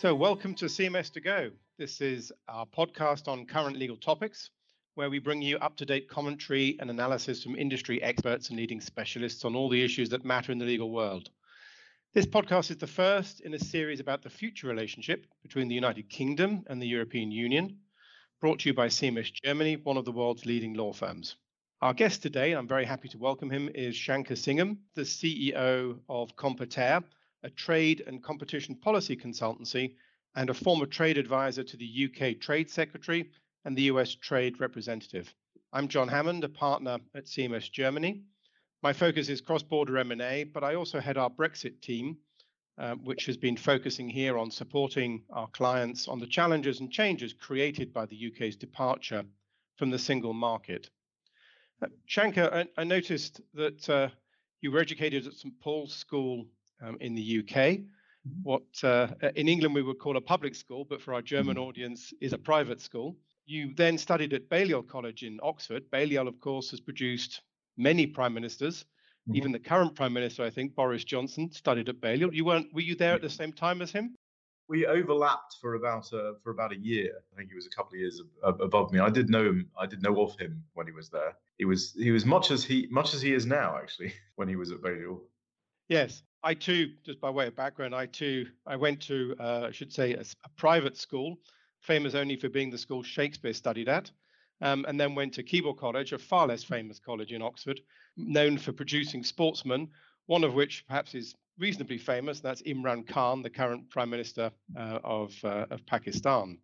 So, welcome to CMS to Go. This is our podcast on current legal topics, where we bring you up to date commentary and analysis from industry experts and leading specialists on all the issues that matter in the legal world. This podcast is the first in a series about the future relationship between the United Kingdom and the European Union, brought to you by CMS Germany, one of the world's leading law firms. Our guest today, and I'm very happy to welcome him, is Shankar Singham, the CEO of Competere, a trade and competition policy consultancy, and a former trade advisor to the UK Trade Secretary and the US Trade Representative. I'm John Hammond, a partner at CMS Germany. My focus is cross-border M&A, but I also head our Brexit team, uh, which has been focusing here on supporting our clients on the challenges and changes created by the UK's departure from the single market. Uh, Shankar, I, I, noticed that uh, you were educated at St Paul's School um, in the UK. Mm-hmm. What uh, in England we would call a public school, but for our German mm-hmm. audience is a private school. You then studied at Balliol College in Oxford. Balliol, of course, has produced many prime ministers. Mm-hmm. Even the current prime minister, I think, Boris Johnson, studied at Balliol. You weren't? Were you there at the same time as him? we overlapped for about a, for about a year. I think he was a couple of years above me. I did know him. I did know of him when he was there. He was he was much as he much as he is now actually when he was at Balliol. Yes, I too, just by way of background, I too, I went to, uh, I should say, a, a, private school, famous only for being the school Shakespeare studied at, um, and then went to Keble College, a far less famous college in Oxford, known for producing sportsmen, one of which perhaps is reasonably famous. That's Imran Khan, the current Prime Minister uh, of, uh, of Pakistan.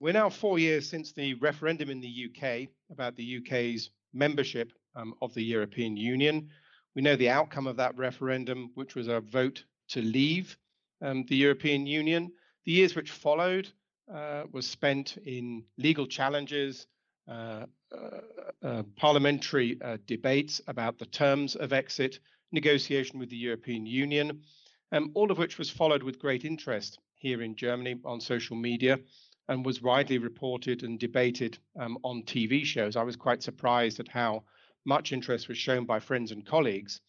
We're now four years since the referendum in the UK about the UK's membership um, of the European Union. We know the outcome of that referendum, which was a vote to leave um, the European Union. The years which followed uh, was spent in legal challenges, uh, uh, uh parliamentary uh, debates about the terms of exit, negotiation with the European Union, um, all of which was followed with great interest here in Germany on social media and was widely reported and debated um, on TV shows. I was quite surprised at how much interest was shown by friends and colleagues.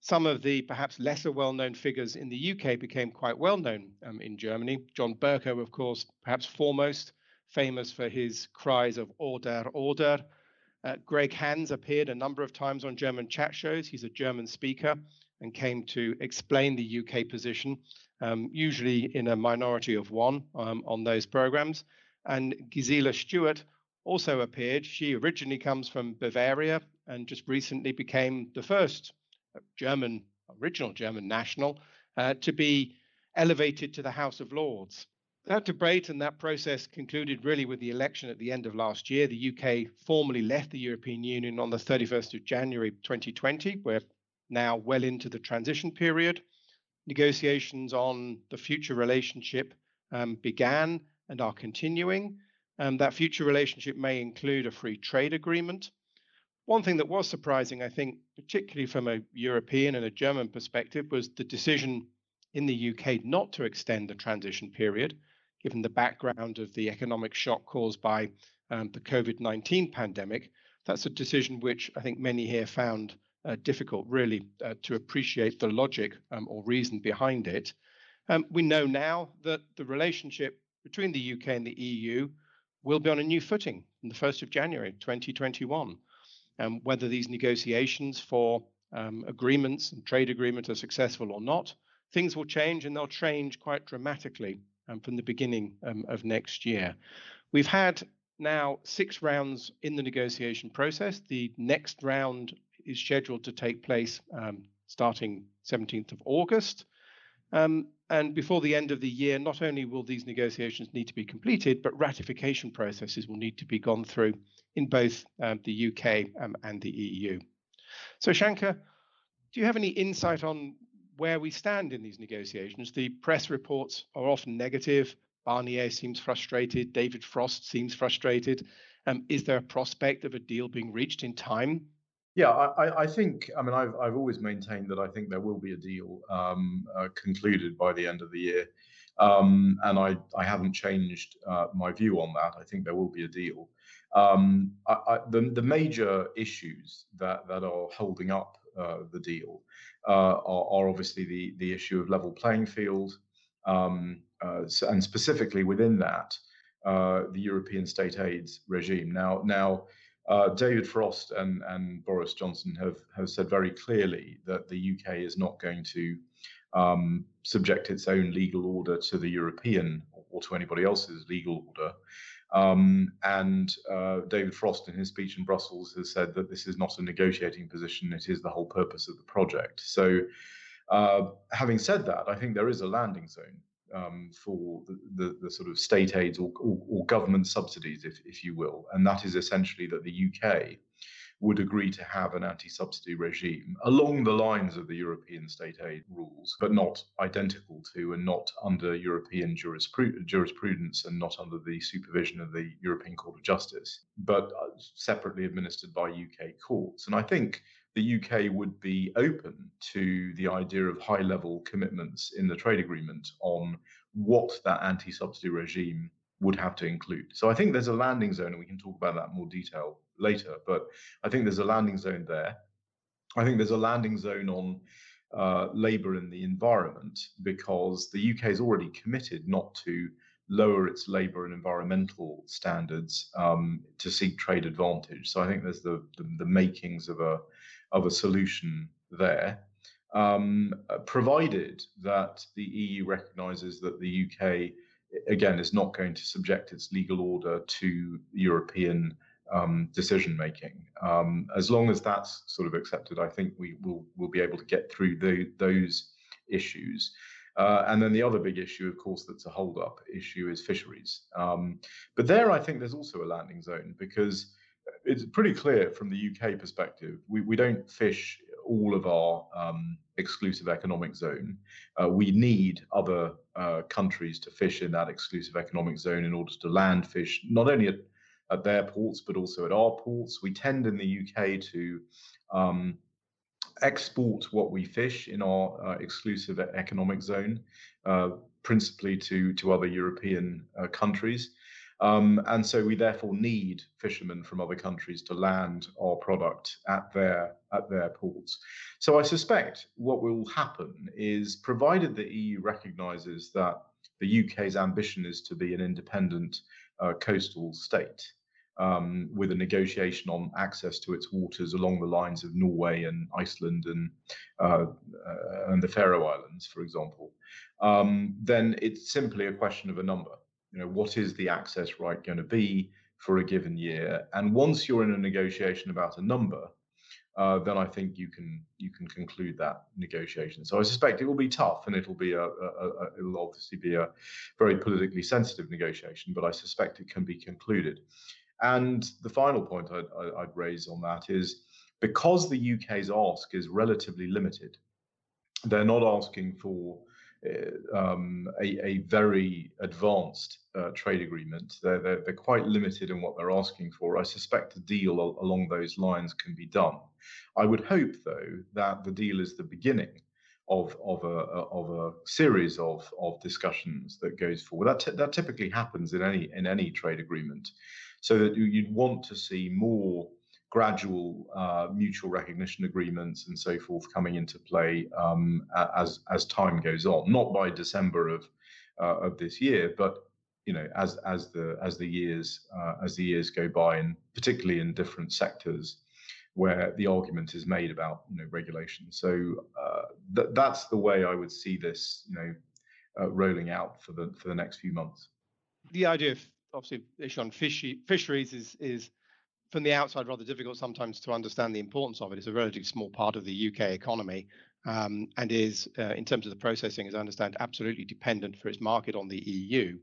Some of the perhaps lesser well known figures in the UK became quite well known um, in Germany. John Bercow, of course, perhaps foremost, famous for his cries of order, order. Uh, Greg Hands appeared a number of times on German chat shows. He's a German speaker and came to explain the UK position, um, usually in a minority of one um, on those programs. And Gisela Stuart also appeared. She originally comes from Bavaria and just recently became the first German, original German national uh, to be elevated to the House of Lords. That debate and that process concluded really with the election at the end of last year. The UK formally left the European Union on the 31st of January 2020. We're now well into the transition period. Negotiations on the future relationship um, began and are continuing. Um, that future relationship may include a free trade agreement. One thing that was surprising, I think, particularly from a European and a German perspective, was the decision in the UK not to extend the transition period, given the background of the economic shock caused by um, the COVID 19 pandemic. That's a decision which I think many here found uh, difficult, really, uh, to appreciate the logic um, or reason behind it. Um, we know now that the relationship between the UK and the EU will be on a new footing on the 1st of January 2021. Um, whether these negotiations for um, agreements and trade agreements are successful or not, things will change and they'll change quite dramatically um, from the beginning um, of next year. We've had now six rounds in the negotiation process. The next round is scheduled to take place um, starting 17th of August. Um, and before the end of the year, not only will these negotiations need to be completed, but ratification processes will need to be gone through in both um, the UK um, and the EU. So, Shankar, do you have any insight on where we stand in these negotiations? The press reports are often negative. Barnier seems frustrated. David Frost seems frustrated. Um, is there a prospect of a deal being reached in time yeah, I, I, think. I mean, I've I've always maintained that I think there will be a deal um, uh, concluded by the end of the year, um, and I I haven't changed uh, my view on that. I think there will be a deal. Um, I, the the major issues that that are holding up uh, the deal uh, are, are, obviously the the issue of level playing field. Um, uh, and specifically within that, uh, the European state aids regime. Now, now uh, David Frost and, and Boris Johnson have, have said very clearly that the UK is not going to um, subject its own legal order to the European or to anybody else's legal order. Um, and uh, David Frost, in his speech in Brussels, has said that this is not a negotiating position, it is the whole purpose of the project. So, uh, having said that, I think there is a landing zone um, for the, the, the, sort of state aids or, or, or, government subsidies, if, if you will. And that is essentially that the UK would agree to have an anti subsidy regime along the lines of the European state aid rules, but not identical to and not under European jurisprudence and not under the supervision of the European Court of Justice, but uh, separately administered by UK courts. And I think the UK would be open to the idea of high level commitments in the trade agreement on what that anti subsidy regime would have to include. So I think there's a landing zone, and we can talk about that in more detail later, but I think there's a landing zone there. I think there's a landing zone on uh, labour and the environment because the UK is already committed not to lower its labour and environmental standards um, to seek trade advantage. So I think there's the, the, the makings of a of a solution there, um, provided that the EU recognises that the UK again is not going to subject its legal order to European um, decision making. Um, as long as that's sort of accepted, I think we will will be able to get through the, those issues. Uh, and then the other big issue, of course, that's a hold-up issue is fisheries. Um, but there, I think there's also a landing zone because it's pretty clear from the UK perspective. We we don't fish all of our um, exclusive economic zone. Uh, we need other uh, countries to fish in that exclusive economic zone in order to land fish, not only at at their ports, but also at our ports. We tend in the UK to um, export what we fish in our uh, exclusive economic zone, uh, principally to, to other European uh, countries. Um, and so we therefore need fishermen from other countries to land our product at their at their ports. So I suspect what will happen is, provided the EU recognises that the UK's ambition is to be an independent uh, coastal state, um, with a negotiation on access to its waters along the lines of Norway and Iceland and uh, uh, and the Faroe Islands, for example, um, then it's simply a question of a number. You know, what is the access right going to be for a given year? And once you're in a negotiation about a number, uh, then I think you can you can conclude that negotiation. So I suspect it will be tough, and it'll be a, a, a, it'll obviously be a very politically sensitive negotiation. But I suspect it can be concluded. And the final point I'd, I'd raise on that is because the UK's ask is relatively limited, they're not asking for um, a, a, very advanced uh, trade agreement. They're, they're, they're, quite limited in what they're asking for. I suspect a deal along those lines can be done. I would hope, though, that the deal is the beginning of, of, a, of a series of, of discussions that goes forward. That, that typically happens in any, in any trade agreement so that you'd want to see more gradual uh, mutual recognition agreements and so forth coming into play um, as as time goes on. Not by December of uh, of this year, but you know as as the as the years uh, as the years go by, and particularly in different sectors where the argument is made about you know regulation. So uh, th- that's the way I would see this you know uh, rolling out for the for the next few months. The idea of obviously issue on fishy, fisheries is is from the outside rather difficult sometimes to understand the importance of it. It's a relatively small part of the UK economy um, and is, uh, in terms of the processing, as I understand, absolutely dependent for its market on the EU.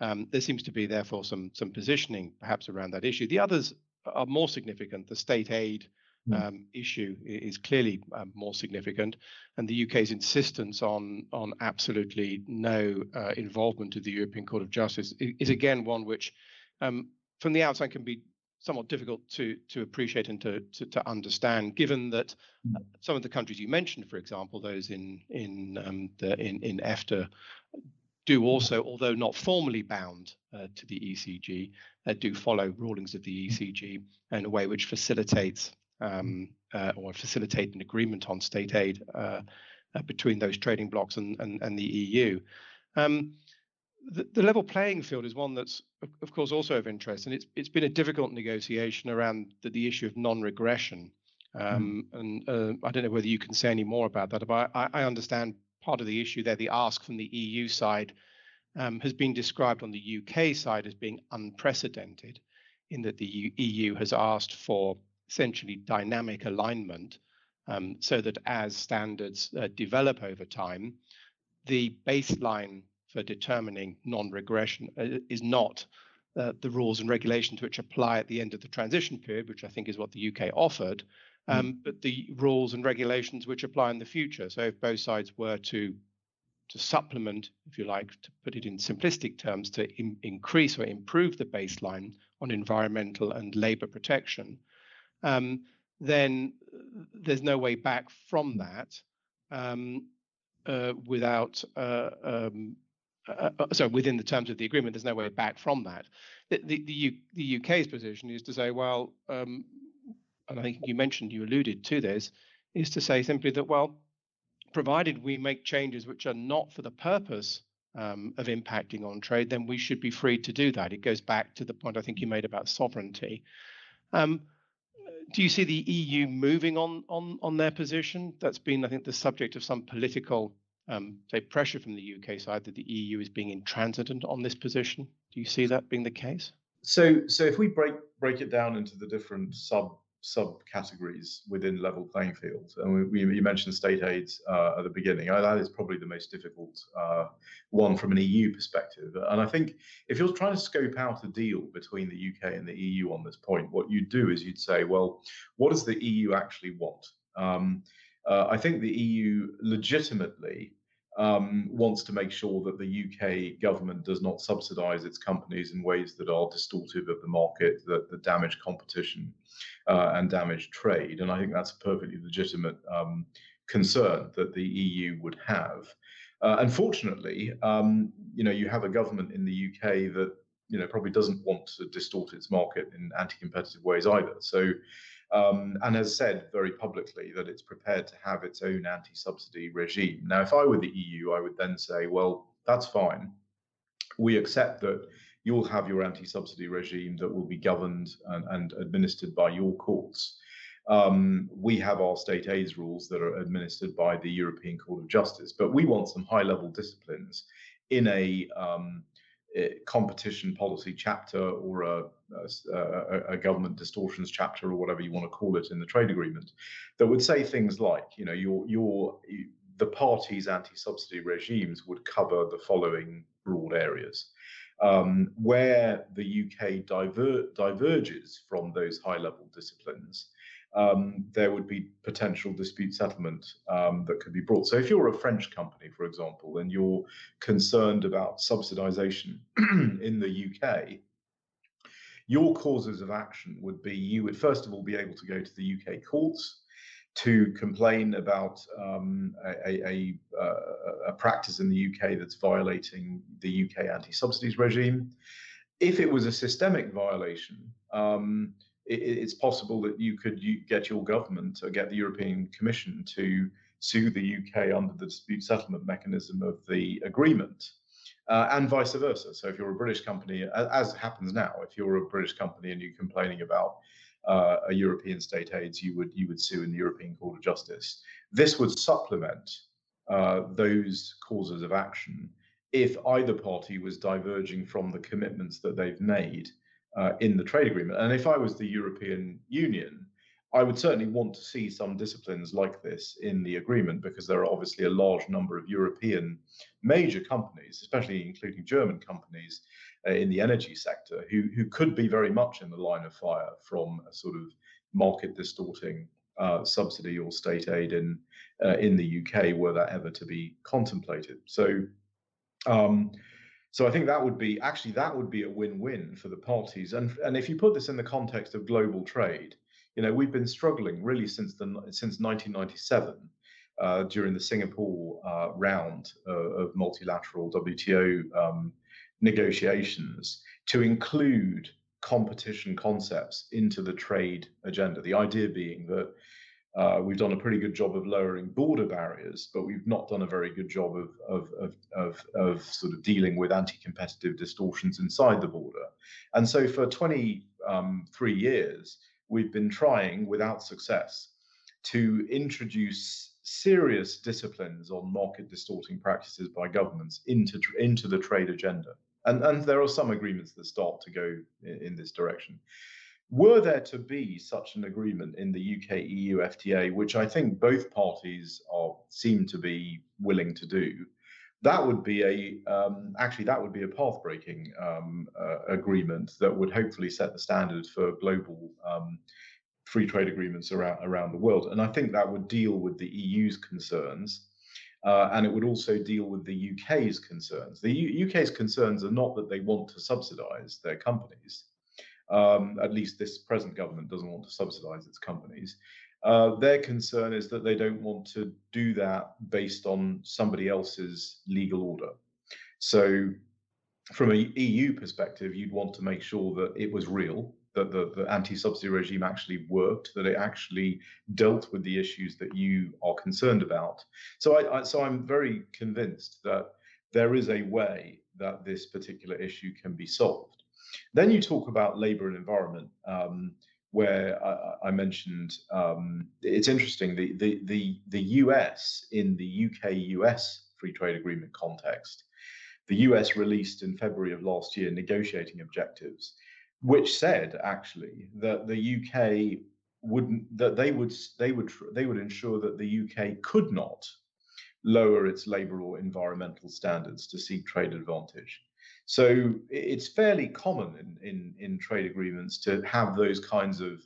Um, there seems to be therefore some some positioning perhaps around that issue. The others are more significant. The state aid Hmm. um, issue is clearly um, more significant, and the UK's insistence on on absolutely no uh, involvement of the European Court of Justice is, again one which, um, from the outside, can be somewhat difficult to to appreciate and to to, to understand, given that hmm. some of the countries you mentioned, for example, those in in um, the in in EFTA, do also, although not formally bound uh, to the ECJ, uh, do follow rulings of the ECJ in a way which facilitates um, uh, or facilitate an agreement on state aid uh, uh, between those trading blocs and, and, and the EU. Um, the, the, level playing field is one that's, of course, also of interest, and it's it's been a difficult negotiation around the, the issue of non-regression. Hmm. Um, mm. And uh, I don't know whether you can say any more about that, but I, I understand part of the issue there, the ask from the EU side, um, has been described on the UK side as being unprecedented, in that the EU has asked for essentially dynamic alignment, um, so that as standards uh, develop over time, the baseline for determining non-regression uh, is not uh, the rules and regulations which apply at the end of the transition period, which I think is what the UK offered, hmm. um, mm. but the rules and regulations which apply in the future. So if both sides were to to supplement, if you like, to put it in simplistic terms, to in, increase or improve the baseline on environmental and labor protection, um, then uh, there's no way back from that um, uh, without uh, um, uh, uh, so within the terms of the agreement, there's no way back from that. The, the, the, U, the UK's position is to say, well, um, and I think you mentioned, you alluded to this, is to say simply that, well, provided we make changes which are not for the purpose um, of impacting on trade, then we should be free to do that. It goes back to the point I think you made about sovereignty. Um, do you see the EU moving on on on their position? That's been, I think, the subject of some political um, say pressure from the UK side that the EU is being intransigent on this position. Do you see that being the case? So, so if we break break it down into the different sub subcategories within level playing field, and we, we you mentioned state aids uh, at the beginning, uh, that is probably the most difficult uh, one from an EU perspective. And I think if you're trying to scope out a deal between the UK and the EU on this point, what you'd do is you'd say, well, what does the EU actually want? Um, uh, I think the EU legitimately um, wants to make sure that the UK government does not subsidise its companies in ways that are distortive of the market, that, that damage competition uh, and damage trade. And I think that's a perfectly legitimate um, concern that the EU would have. Uh, unfortunately, um, you know, you have a government in the UK that you know probably doesn't want to distort its market in anti-competitive ways either. So um, and has said very publicly that it's prepared to have its own anti subsidy regime. Now, if I were the EU, I would then say, well, that's fine. We accept that you'll have your anti subsidy regime that will be governed and, and administered by your courts. Um, we have our state aids rules that are administered by the European Court of Justice, but we want some high level disciplines in a um, competition policy chapter or a, a, a, government distortions chapter or whatever you want to call it in the trade agreement that would say things like, you know, your your the parties' anti-subsidy regimes would cover the following broad areas. Um, where the UK diver, diverges from those high-level disciplines, um, there would be potential dispute settlement um, that could be brought. So if you're a French company, for example, and you're concerned about subsidization in the UK, your causes of action would be you would first of all be able to go to the UK courts to complain about um, a, a, a, a, practice in the UK that's violating the UK anti-subsidies regime. If it was a systemic violation, um, it, it's possible that you could you get your government or get the European Commission to sue the UK under the dispute settlement mechanism of the agreement. Uh, and vice versa. So, if you're a British company, as happens now, if you're a British company and you're complaining about uh, a European state aids, you would you would sue in the European Court of Justice. This would supplement uh, those causes of action if either party was diverging from the commitments that they've made uh, in the trade agreement. And if I was the European Union, I would certainly want to see some disciplines like this in the agreement because there are obviously a large number of European major companies, especially including German companies uh, in the energy sector, who, who could be very much in the line of fire from a sort of market distorting uh, subsidy or state aid in uh, in the UK were that ever to be contemplated. So um, so I think that would be actually that would be a win-win for the parties. And and if you put this in the context of global trade, you know we've been struggling really since the since 1997 uh, during the Singapore uh, round uh, of multilateral WTO um, negotiations to include competition concepts into the trade agenda. The idea being that Uh, we've done a pretty good job of lowering border barriers, but we've not done a very good job of, of, of, of, of sort of dealing with anti-competitive distortions inside the border. And so for 23 um, years, we've been trying without success to introduce serious disciplines on market distorting practices by governments into, into the trade agenda. And, and there are some agreements that start to go in, in this direction. Were there to be such an agreement in the UK EU FTA, which I think both parties are seem to be willing to do, that would be a um, actually that would be a path breaking um, uh, agreement that would hopefully set the standard for global um, free trade agreements around around the world. And I think that would deal with the EU's concerns. Uh, and it would also deal with the UK's concerns. The U UK's concerns are not that they want to subsidize their companies. Um, at least this present government doesn't want to subsidize its companies. Uh, their concern is that they don't want to do that based on somebody else's legal order. So, from an EU perspective, you'd want to make sure that it was real, that the, the anti-subsidy regime actually worked, that it actually dealt with the issues that you are concerned about. So, I, I so I'm very convinced that there is a way that this particular issue can be solved. Then you talk about labor and environment, um, where I, I mentioned um, it's interesting the, the the the US in the UK US free trade agreement context, the US released in February of last year negotiating objectives, which said actually that the UK wouldn't that they would they would they would ensure that the UK could not lower its labor or environmental standards to seek trade advantage. So it's fairly common in, in, in trade agreements to have those kinds of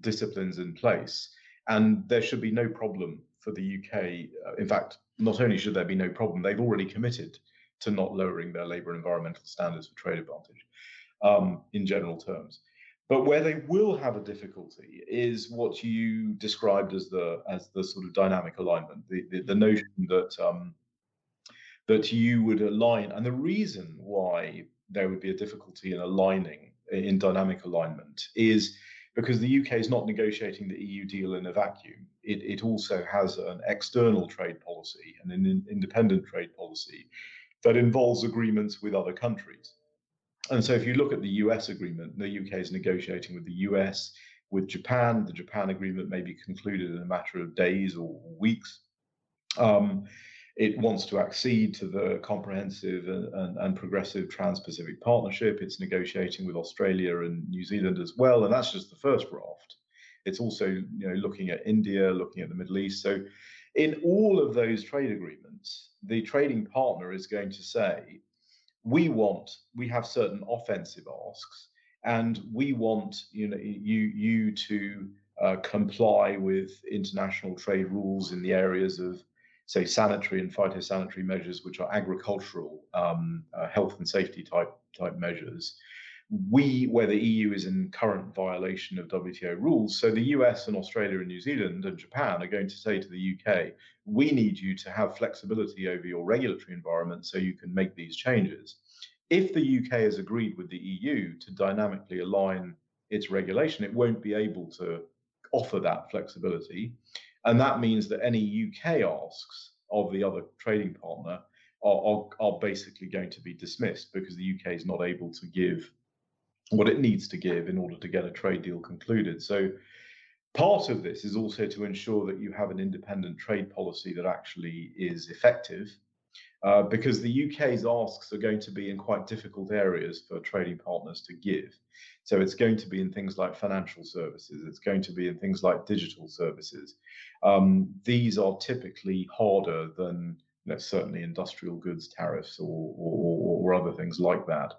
disciplines in place. And there should be no problem for the UK. Uh, in fact, not only should there be no problem, they've already committed to not lowering their labour and environmental standards for trade advantage um, in general terms. But where they will have a difficulty is what you described as the as the sort of dynamic alignment, the the, the notion that um, that you would align. And the reason why there would be a difficulty in aligning in dynamic alignment is because the UK is not negotiating the EU deal in a vacuum. It, it also has an external trade policy and an in, independent trade policy that involves agreements with other countries. And so if you look at the US agreement, the UK is negotiating with the US, with Japan. The Japan agreement may be concluded in a matter of days or weeks. Um, it wants to accede to the comprehensive and, and, and progressive Trans-Pacific Partnership. It's negotiating with Australia and New Zealand as well, and that's just the first raft. It's also you know looking at India, looking at the Middle East. So, in all of those trade agreements, the trading partner is going to say, "We want, we have certain offensive asks, and we want you know you you to." Uh, comply with international trade rules in the areas of say, sanitary and phytosanitary measures, which are agricultural um, uh, health and safety type type measures. We, where the EU is in current violation of WTO rules, so the US and Australia and New Zealand and Japan are going to say to the UK, we need you to have flexibility over your regulatory environment so you can make these changes. If the UK has agreed with the EU to dynamically align its regulation, it won't be able to offer that flexibility. And that means that any UK asks of the other trading partner are, are, are basically going to be dismissed because the UK is not able to give what it needs to give in order to get a trade deal concluded. So part of this is also to ensure that you have an independent trade policy that actually is effective uh, because the UK's asks are going to be in quite difficult areas for trading partners to give. So it's going to be in things like financial services, it's going to be in things like digital services. Um, these are typically harder than you know, certainly industrial goods tariffs or, or, or other things like that.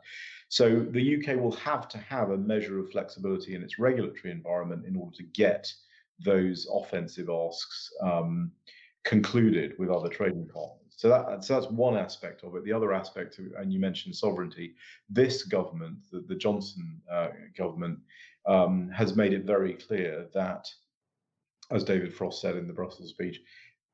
So the UK will have to have a measure of flexibility in its regulatory environment in order to get those offensive asks um, concluded with other trading partners. So that so that's one aspect of it. The other aspect, and you mentioned sovereignty. This government, the, the Johnson uh, government, um, has made it very clear that, as David Frost said in the Brussels speech,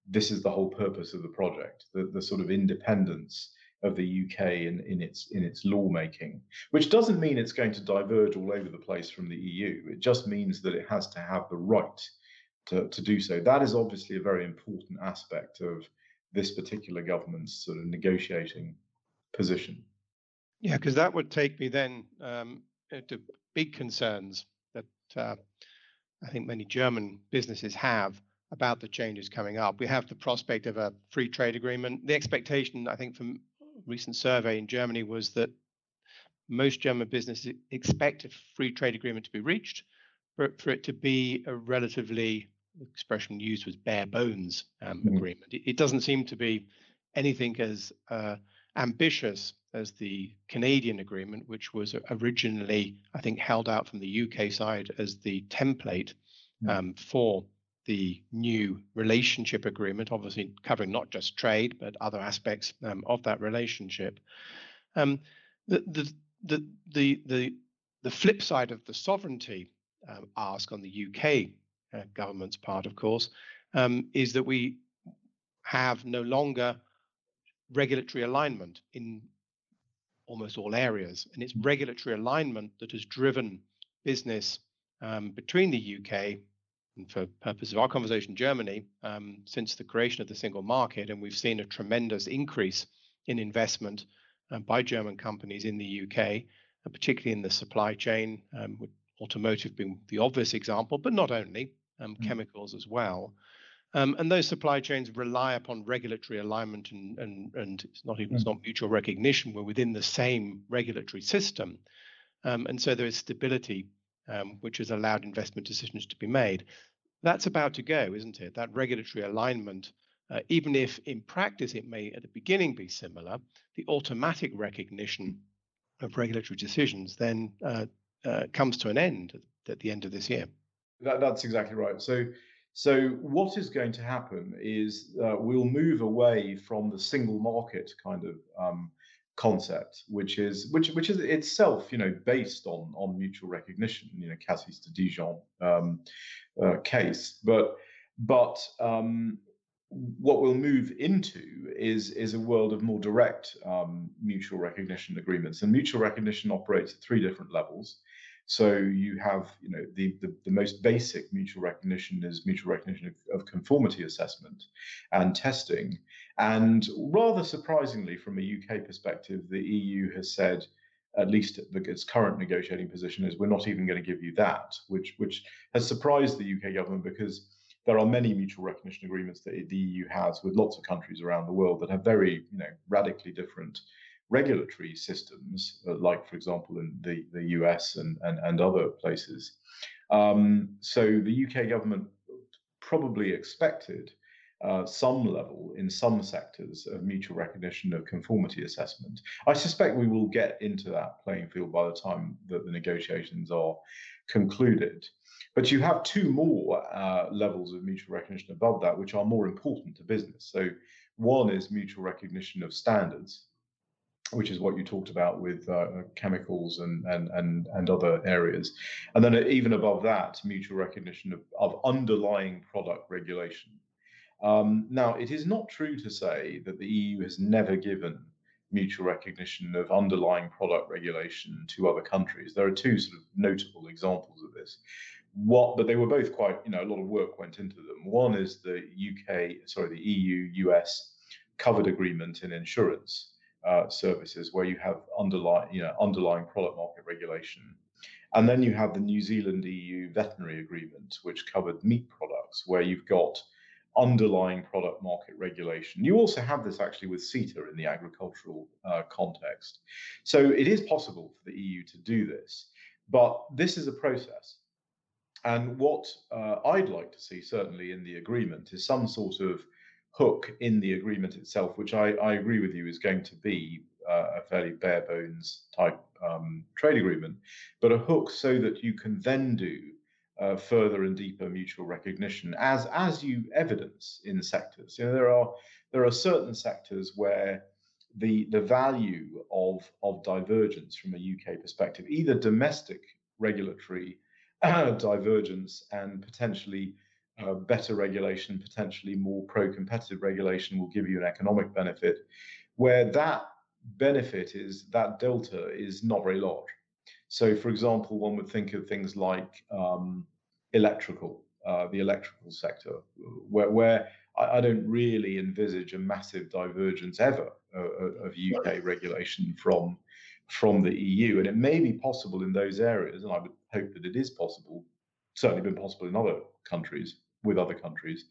this is the whole purpose of the project. The, the sort of independence of the UK in, in its in its lawmaking, which doesn't mean it's going to diverge all over the place from the EU. It just means that it has to have the right to, to do so. That is obviously a very important aspect of this particular government's sort of negotiating position. Yeah, because that would take me then um, to big concerns that uh, I think many German businesses have about the changes coming up. We have the prospect of a free trade agreement. The expectation, I think, from recent survey in Germany was that most German businesses expect a free trade agreement to be reached, but for it to be a relatively expression used was bare bones um, mm-hmm. agreement. It, it, doesn't seem to be anything as uh, ambitious as the Canadian agreement, which was originally, I think, held out from the UK side as the template mm. um, for the new relationship agreement, obviously covering not just trade but other aspects um, of that relationship. Um, the, the, the the the the flip side of the sovereignty um, ask on the UK uh, government's part, of course, um, is that we have no longer regulatory alignment in almost all areas. And it's mm. regulatory alignment that has driven business um, between the UK and for purpose of our conversation, Germany, um, since the creation of the single market. And we've seen a tremendous increase in investment um, by German companies in the UK, and particularly in the supply chain, um, with automotive being the obvious example, but not only, um, mm. chemicals as well. Um, and those supply chains rely upon regulatory alignment and, and, and it's not even mm. it's not mutual recognition. We're within the same regulatory system. Um, and so there is stability, um, which has allowed investment decisions to be made. That's about to go, isn't it? That regulatory alignment, uh, even if in practice it may at the beginning be similar, the automatic recognition of regulatory decisions then uh, uh, comes to an end at the end of this year. That, that's exactly right. So so what is going to happen is uh, we'll move away from the single market kind of um, concept, which is which which is itself, you know, based on on mutual recognition, you know, Cassis de Dijon um, uh, case, but but um, what we'll move into is is a world of more direct um, mutual recognition agreements, and mutual recognition operates at three different levels. So you have, you know, the, the, the most basic mutual recognition is mutual recognition of, of, conformity assessment and testing. And rather surprisingly, from a UK perspective, the EU has said, at least its current negotiating position is we're not even going to give you that, which which has surprised the UK government because there are many mutual recognition agreements that the EU has with lots of countries around the world that have very, you know, radically different regulatory systems, uh, like, for example, in the, the US and, and, and other places. Um, so the UK government probably expected uh, some level in some sectors of mutual recognition of conformity assessment. I suspect we will get into that playing field by the time that the negotiations are concluded. But you have two more uh, levels of mutual recognition above that, which are more important to business. So one is mutual recognition of standards, which is what you talked about with uh, chemicals and, and, and, and other areas. And then even above that, mutual recognition of, of underlying product regulation. Um, now, it is not true to say that the EU has never given mutual recognition of underlying product regulation to other countries. There are two sort of notable examples of this. What, but they were both quite, you know, a lot of work went into them. One is the UK, sorry, the EU-US covered agreement in insurance, uh, services where you have underlying, you know, underlying product market regulation. And then you have the New Zealand EU veterinary agreement, which covered meat products, where you've got underlying product market regulation. You also have this actually with CETA in the agricultural uh, context. So it is possible for the EU to do this, but this is a process. And what uh, I'd like to see, certainly in the agreement, is some sort of hook in the agreement itself, which I, I agree with you is going to be uh, a fairly bare bones type um, trade agreement, but a hook so that you can then do uh, further and deeper mutual recognition, as as you evidence in sectors. You know, there are there are certain sectors where the the value of of divergence from a UK perspective, either domestic regulatory divergence and potentially uh, better regulation, potentially more pro-competitive regulation will give you an economic benefit, where that benefit is that delta is not very large. So, for example, one would think of things like um, electrical uh, the electrical sector, where, where I, I, don't really envisage a massive divergence ever uh, of UK regulation from from the EU. And it may be possible in those areas, and I would hope that it is possible, certainly been possible in other countries with other countries,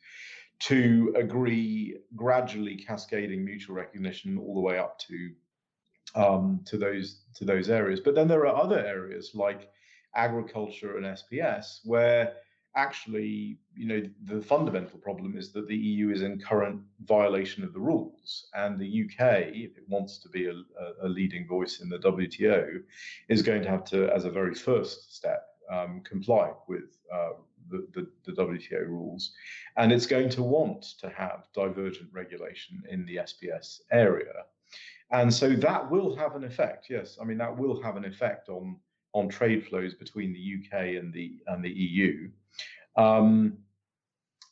to agree gradually cascading mutual recognition all the way up to um, to those to those areas. But then there are other areas like agriculture and SPS where actually, you know, the fundamental problem is that the EU is in current violation of the rules, and the UK, if it wants to be a, a leading voice in the WTO, is going to have to, as a very first step, um, comply with uh, the, the, the, WTO rules, and it's going to want to have divergent regulation in the SPS area, and so that will have an effect. Yes, I mean that will have an effect on on trade flows between the UK and the and the EU. Um,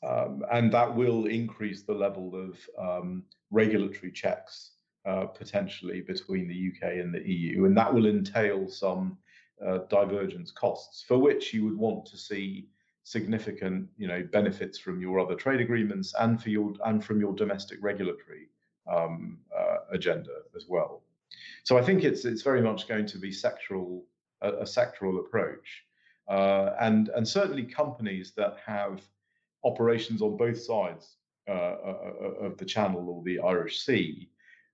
um, and that will increase the level of um, regulatory checks uh, potentially between the UK and the EU, and that will entail some uh, divergence costs for which you would want to see significant, you know, benefits from your other trade agreements and for your and from your domestic regulatory um, uh, agenda as well. So I think it's it's very much going to be sectoral a, a sectoral approach. Uh, and and certainly companies that have operations on both sides uh, uh, uh, of the Channel or the Irish Sea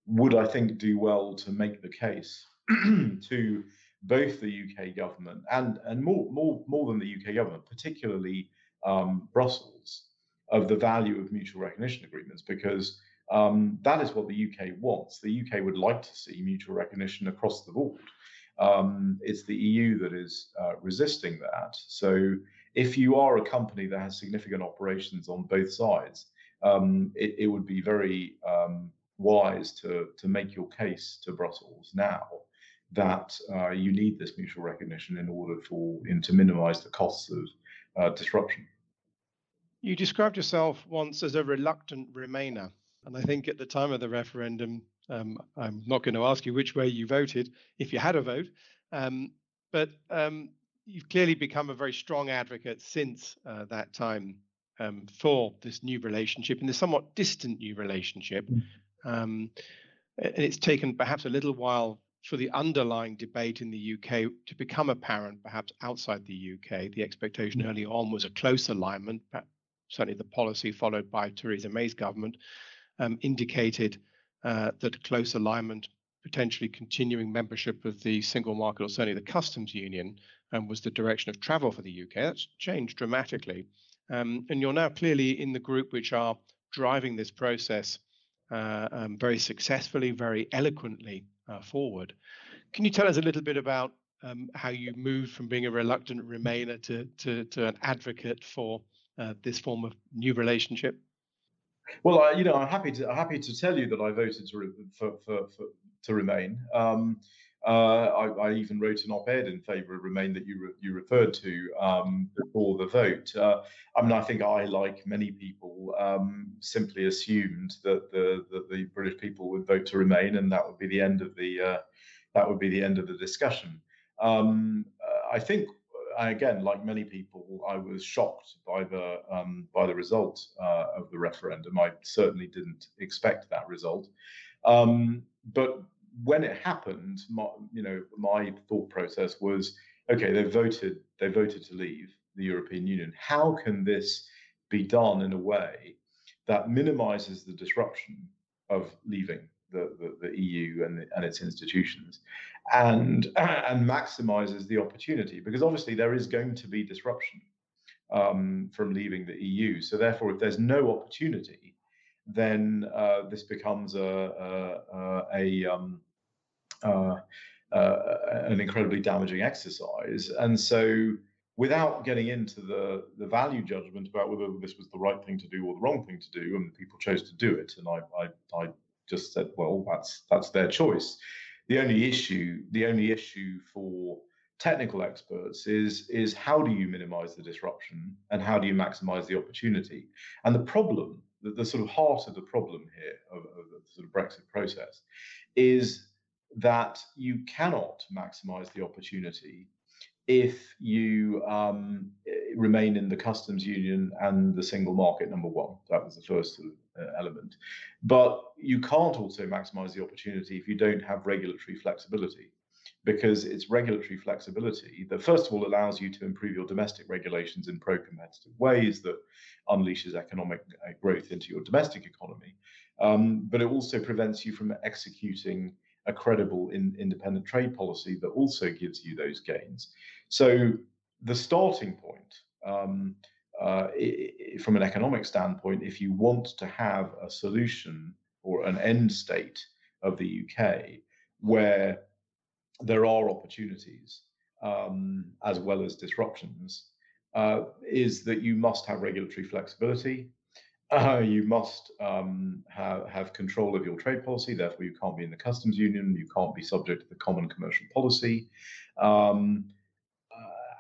would, I think, do well to make the case to both the UK government and and more more more than the UK government, particularly um, Brussels, of the value of mutual recognition agreements because. Um, that is what the UK wants. The UK would like to see mutual recognition across the board. Um, it's the EU that is uh, resisting that. So if you are a company that has significant operations on both sides, um, it, it, would be very um, wise to, to make your case to Brussels now that uh, you need this mutual recognition in order for in, to minimize the costs of uh, disruption. You described yourself once as a reluctant Remainer. And I think at the time of the referendum, um, I'm not going to ask you which way you voted if you had a vote, um, but um, you've clearly become a very strong advocate since uh, that time um, for this new relationship and this somewhat distant new relationship. Mm. Um, and it's taken perhaps a little while for the underlying debate in the UK to become apparent, perhaps outside the UK. The expectation early on was a close alignment. but Certainly, the policy followed by Theresa May's government um, indicated uh, that close alignment, potentially continuing membership of the single market or certainly the customs union, um, was the direction of travel for the UK. That's changed dramatically. Um, and you're now clearly in the group which are driving this process um, very successfully, very eloquently uh, forward. Can you tell us a little bit about um, how you moved from being a reluctant Remainer to, to, to an advocate for uh, this form of new relationship? Well, I, you know, I'm happy to I'm happy to tell you that I voted to for, for, for, to remain. Um, uh, I, I, even wrote an op-ed in favour of Remain that you re, you referred to um, before the vote. Uh, I mean, I think I, like many people, um, simply assumed that the that the British people would vote to Remain, and that would be the end of the uh, that would be the end of the discussion. Um, uh, I think again, like many people, I was shocked by the um, by the result uh, of the referendum. I certainly didn't expect that result, um, but when it happened, my, you know, my thought process was, okay, they voted, they voted to leave the European Union. How can this be done in a way that minimizes the disruption of leaving the, the, the EU and, the, and its institutions, and and maximizes the opportunity because obviously there is going to be disruption um, from leaving the EU. So therefore, if there's no opportunity, then uh, this becomes a a, a um, uh, uh, an incredibly damaging exercise. And so, without getting into the the value judgment about whether this was the right thing to do or the wrong thing to do, and people chose to do it, and I I, I just said, well, that's that's their choice. The only issue, the only issue for technical experts is is how do you minimize the disruption and how do you maximize the opportunity? And the problem, the, the sort of heart of the problem here of, of the sort of Brexit process, is that you cannot maximize the opportunity if you um, remain in the customs union and the single market number one. That was the first uh, element. But you can't also maximize the opportunity if you don't have regulatory flexibility because it's regulatory flexibility that first of all allows you to improve your domestic regulations in pro-competitive ways that unleashes economic uh, growth into your domestic economy um, but it also prevents you from executing a credible in, independent trade policy that also gives you those gains so the starting point um, uh, from an economic standpoint, if you want to have a solution or an end state of the UK where there are opportunities um, as well as disruptions, uh, is that you must have regulatory flexibility. Uh, you must um, have, have control of your trade policy. Therefore, you can't be in the customs union. You can't be subject to the common commercial policy. Um,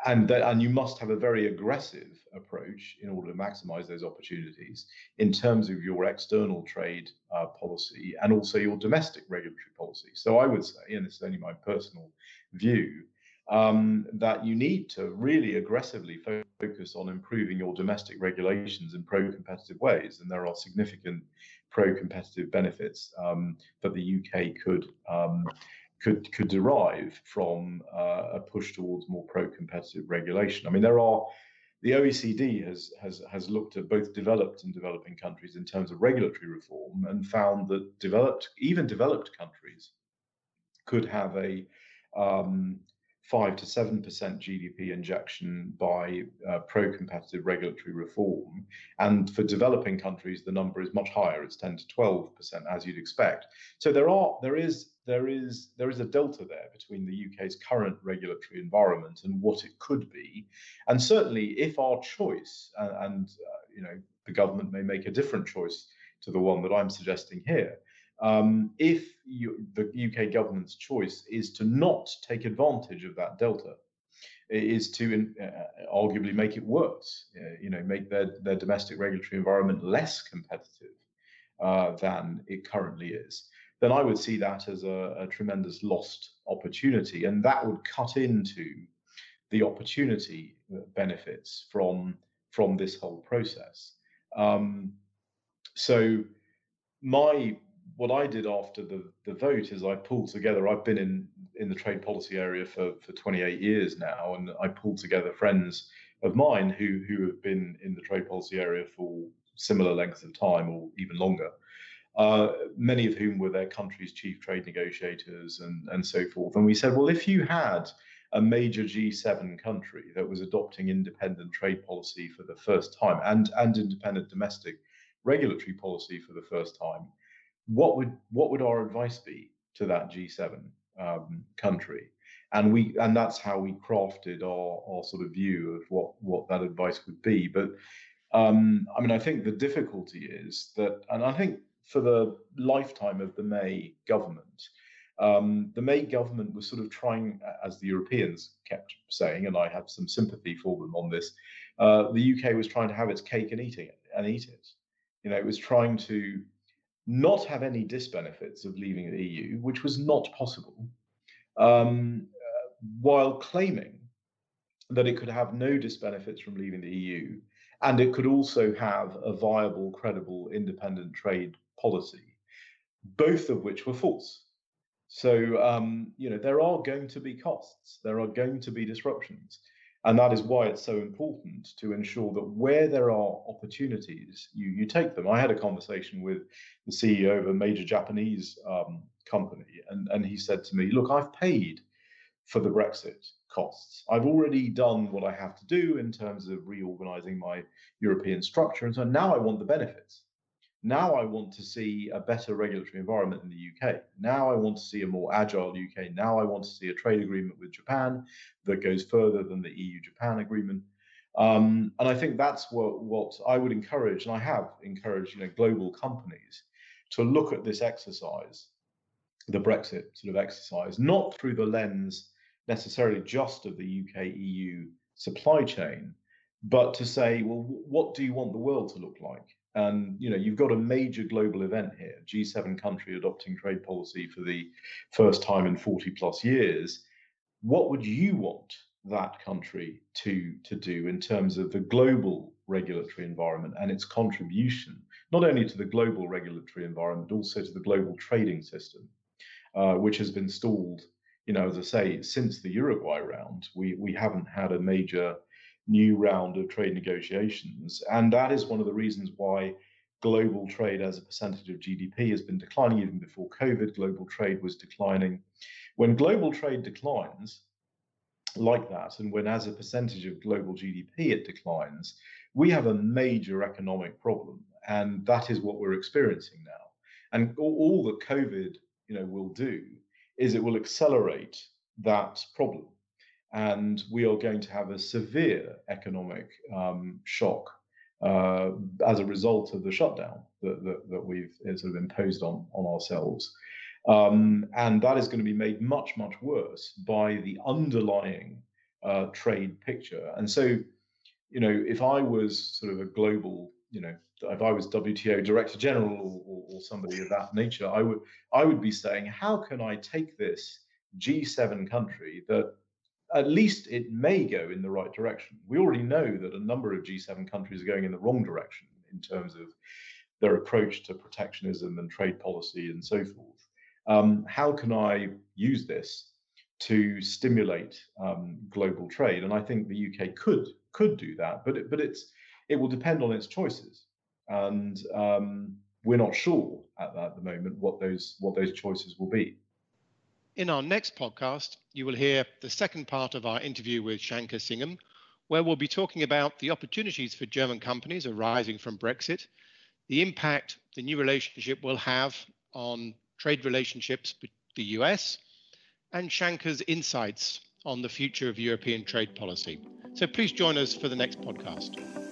and that, and you must have a very aggressive approach in order to maximize those opportunities in terms of your external trade uh, policy and also your domestic regulatory policy. So I would say, and this is only my personal view, um, that you need to really aggressively focus on improving your domestic regulations in pro-competitive ways, and there are significant pro-competitive benefits um, that the UK could um, could could derive from uh, a push towards more pro-competitive regulation. I mean, there are the OECD has has has looked at both developed and developing countries in terms of regulatory reform and found that developed even developed countries could have a um, five to seven percent GDP injection by uh, pro-competitive regulatory reform, and for developing countries the number is much higher. It's ten to twelve percent, as you'd expect. So there are there is there is there is a delta there between the UK's current regulatory environment and what it could be, and certainly if our choice and, and uh, you know the government may make a different choice to the one that I'm suggesting here um, if you, the UK government's choice is to not take advantage of that delta, is to uh, arguably make it worse, uh, you know, make their, their domestic regulatory environment less competitive uh, than it currently is, then I would see that as a, a, tremendous lost opportunity. And that would cut into the opportunity uh, benefits from, from this whole process. Um, so my what I did after the, the vote is I pulled together. I've been in in the trade policy area for for 28 years now, and I pulled together friends of mine who who have been in the trade policy area for similar lengths of time or even longer. Uh, many of whom were their country's chief trade negotiators and and so forth. And we said, well, if you had a major G7 country that was adopting independent trade policy for the first time and and independent domestic regulatory policy for the first time what would what would our advice be to that G7 um, country? And we and that's how we crafted our, our sort of view of what what that advice would be. But um, I mean, I think the difficulty is that, and I think for the lifetime of the May government, um, the May government was sort of trying, as the Europeans kept saying, and I have some sympathy for them on this. Uh, the UK was trying to have its cake and eating it and eat it. You know, it was trying to not have any disbenefits of leaving the EU, which was not possible, um, uh, while claiming that it could have no disbenefits from leaving the EU, and it could also have a viable, credible, independent trade policy, both of which were false. So, um, you know, there are going to be costs, there are going to be disruptions. And that is why it's so important to ensure that where there are opportunities, you, you take them. I had a conversation with the CEO of a major Japanese um, company, and, and he said to me, Look, I've paid for the Brexit costs. I've already done what I have to do in terms of reorganizing my European structure. And so now I want the benefits. Now I want to see a better regulatory environment in the UK. Now I want to see a more agile UK. Now I want to see a trade agreement with Japan that goes further than the EU Japan agreement. Um, and I think that's what, what I would encourage, and I have encouraged you know, global companies to look at this exercise, the Brexit sort of exercise, not through the lens necessarily just of the UK EU supply chain, but to say, well, what do you want the world to look like? And you know, you've got a major global event here, G7 country adopting trade policy for the first time in 40 plus years. What would you want that country to, to do in terms of the global regulatory environment and its contribution, not only to the global regulatory environment, but also to the global trading system, uh, which has been stalled, you know, as I say, since the Uruguay round. We, we haven't had a major new round of trade negotiations. And that is one of the reasons why global trade as a percentage of GDP has been declining even before COVID. Global trade was declining. When global trade declines, like that, and when as a percentage of global GDP it declines, we have a major economic problem, and that is what we're experiencing now. And all, that COVID, you know, will do is it will accelerate that problem, and we are going to have a severe economic um, shock uh, as a result of the shutdown that, that, that we've uh, sort of imposed on on ourselves. Um, and that is going to be made much, much worse by the underlying uh, trade picture. And so, you know, if I was sort of a global, you know, if I was WTO Director General or, or, or somebody of that nature, I would I would be saying, how can I take this G7 country that at least it may go in the right direction. We already know that a number of G7 countries are going in the wrong direction in terms of their approach to protectionism and trade policy and so forth. Um, how can I use this to stimulate um, global trade? And I think the UK could could do that, but it, but it's it will depend on its choices, and um, we're not sure at, at the moment what those what those choices will be. In our next podcast, you will hear the second part of our interview with Shankar Singham, where we'll be talking about the opportunities for German companies arising from Brexit, the impact the new relationship will have on trade relationships with the US, and Shankar's insights on the future of European trade policy. So please join us for the next podcast.